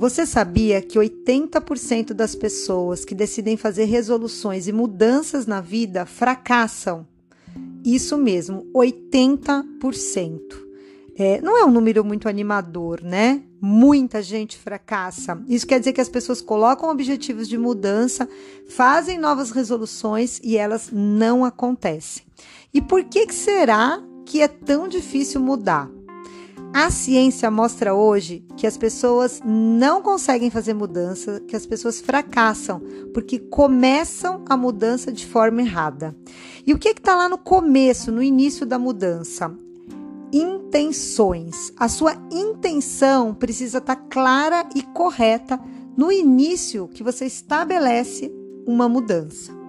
Você sabia que 80% das pessoas que decidem fazer resoluções e mudanças na vida fracassam? Isso mesmo, 80%. É, não é um número muito animador, né? Muita gente fracassa. Isso quer dizer que as pessoas colocam objetivos de mudança, fazem novas resoluções e elas não acontecem. E por que, que será que é tão difícil mudar? A ciência mostra hoje que as pessoas não conseguem fazer mudança, que as pessoas fracassam porque começam a mudança de forma errada. E o que está lá no começo, no início da mudança? Intenções. A sua intenção precisa estar tá clara e correta no início que você estabelece uma mudança.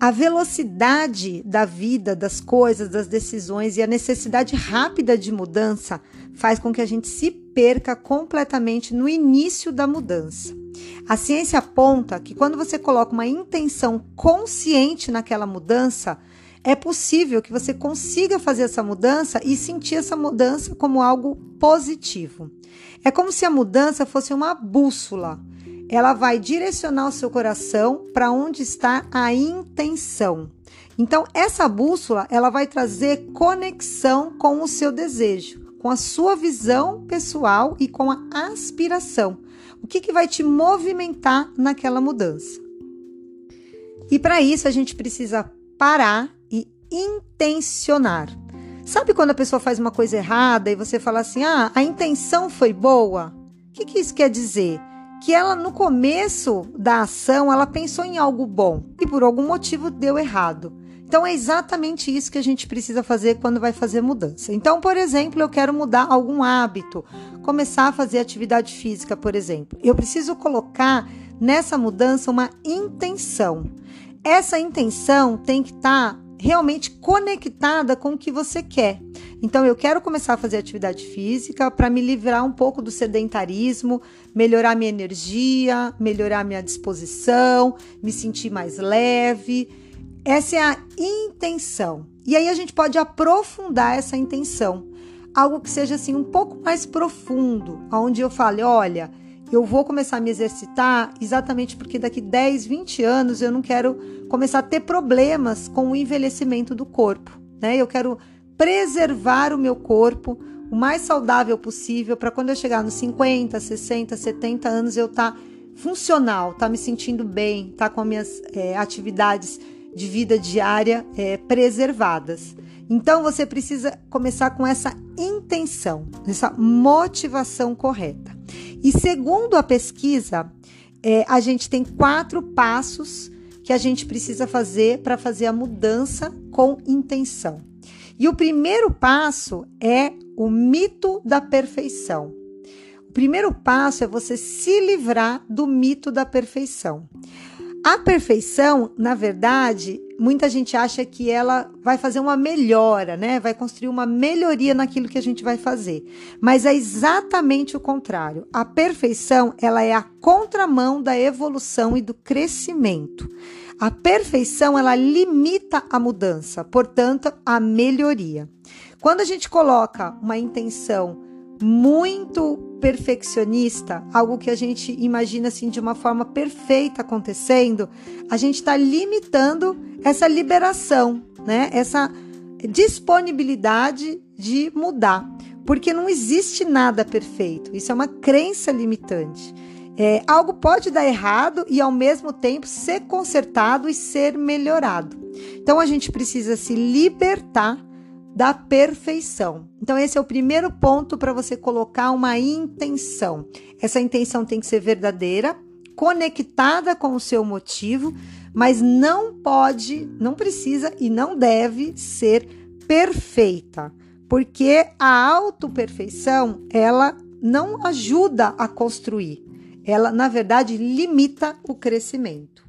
A velocidade da vida, das coisas, das decisões e a necessidade rápida de mudança faz com que a gente se perca completamente no início da mudança. A ciência aponta que quando você coloca uma intenção consciente naquela mudança, é possível que você consiga fazer essa mudança e sentir essa mudança como algo positivo. É como se a mudança fosse uma bússola ela vai direcionar o seu coração para onde está a intenção. Então, essa bússola, ela vai trazer conexão com o seu desejo, com a sua visão pessoal e com a aspiração. O que, que vai te movimentar naquela mudança? E para isso, a gente precisa parar e intencionar. Sabe quando a pessoa faz uma coisa errada e você fala assim: ah, a intenção foi boa? O que, que isso quer dizer? Que ela no começo da ação ela pensou em algo bom e por algum motivo deu errado. Então é exatamente isso que a gente precisa fazer quando vai fazer mudança. Então, por exemplo, eu quero mudar algum hábito, começar a fazer atividade física, por exemplo. Eu preciso colocar nessa mudança uma intenção. Essa intenção tem que estar tá realmente conectada com o que você quer. Então, eu quero começar a fazer atividade física para me livrar um pouco do sedentarismo, melhorar minha energia, melhorar minha disposição, me sentir mais leve. Essa é a intenção. E aí a gente pode aprofundar essa intenção. Algo que seja assim um pouco mais profundo, onde eu fale, olha, eu vou começar a me exercitar exatamente porque daqui 10, 20 anos eu não quero começar a ter problemas com o envelhecimento do corpo, né? Eu quero preservar o meu corpo o mais saudável possível para quando eu chegar nos 50, 60, 70 anos eu estar tá funcional, tá me sentindo bem, tá com as minhas é, atividades de vida diária é, preservadas. Então você precisa começar com essa intenção, essa motivação correta. E segundo a pesquisa, é, a gente tem quatro passos que a gente precisa fazer para fazer a mudança com intenção. E o primeiro passo é o mito da perfeição. O primeiro passo é você se livrar do mito da perfeição. A perfeição, na verdade, muita gente acha que ela vai fazer uma melhora, né? Vai construir uma melhoria naquilo que a gente vai fazer. Mas é exatamente o contrário. A perfeição, ela é a contramão da evolução e do crescimento. A perfeição, ela limita a mudança, portanto, a melhoria. Quando a gente coloca uma intenção muito perfeccionista, algo que a gente imagina assim de uma forma perfeita acontecendo, a gente está limitando essa liberação, né? Essa disponibilidade de mudar, porque não existe nada perfeito. Isso é uma crença limitante. É, algo pode dar errado e ao mesmo tempo ser consertado e ser melhorado. Então a gente precisa se libertar da perfeição. Então, esse é o primeiro ponto para você colocar uma intenção. Essa intenção tem que ser verdadeira, conectada com o seu motivo, mas não pode, não precisa e não deve ser perfeita, porque a autoperfeição ela não ajuda a construir. Ela, na verdade, limita o crescimento.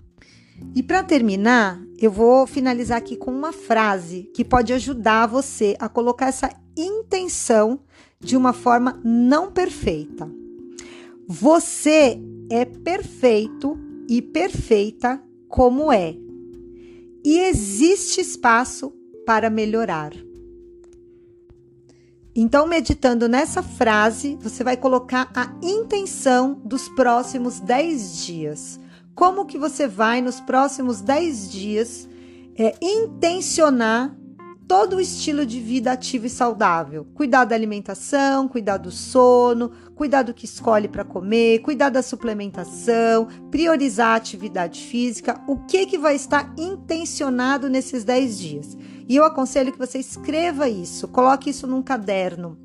E para terminar, eu vou finalizar aqui com uma frase que pode ajudar você a colocar essa intenção de uma forma não perfeita. Você é perfeito e perfeita como é. E existe espaço para melhorar. Então, meditando nessa frase, você vai colocar a intenção dos próximos 10 dias. Como que você vai, nos próximos 10 dias, é, intencionar todo o estilo de vida ativo e saudável. Cuidar da alimentação, cuidar do sono, cuidar do que escolhe para comer, cuidar da suplementação, priorizar a atividade física. O que, que vai estar intencionado nesses 10 dias? E eu aconselho que você escreva isso, coloque isso num caderno,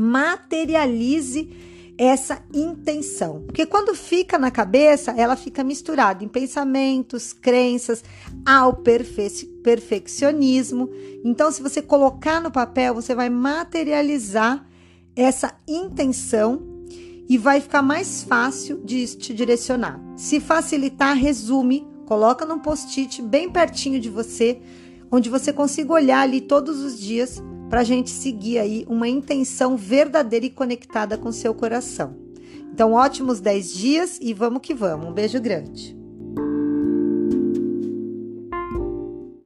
materialize essa intenção. Porque quando fica na cabeça, ela fica misturada em pensamentos, crenças, ao perfe perfeccionismo. Então, se você colocar no papel, você vai materializar essa intenção e vai ficar mais fácil de te direcionar. Se facilitar, resume, coloca num post-it bem pertinho de você, onde você consiga olhar ali todos os dias para a gente seguir aí uma intenção verdadeira e conectada com seu coração. Então, ótimos 10 dias e vamos que vamos. Um beijo grande.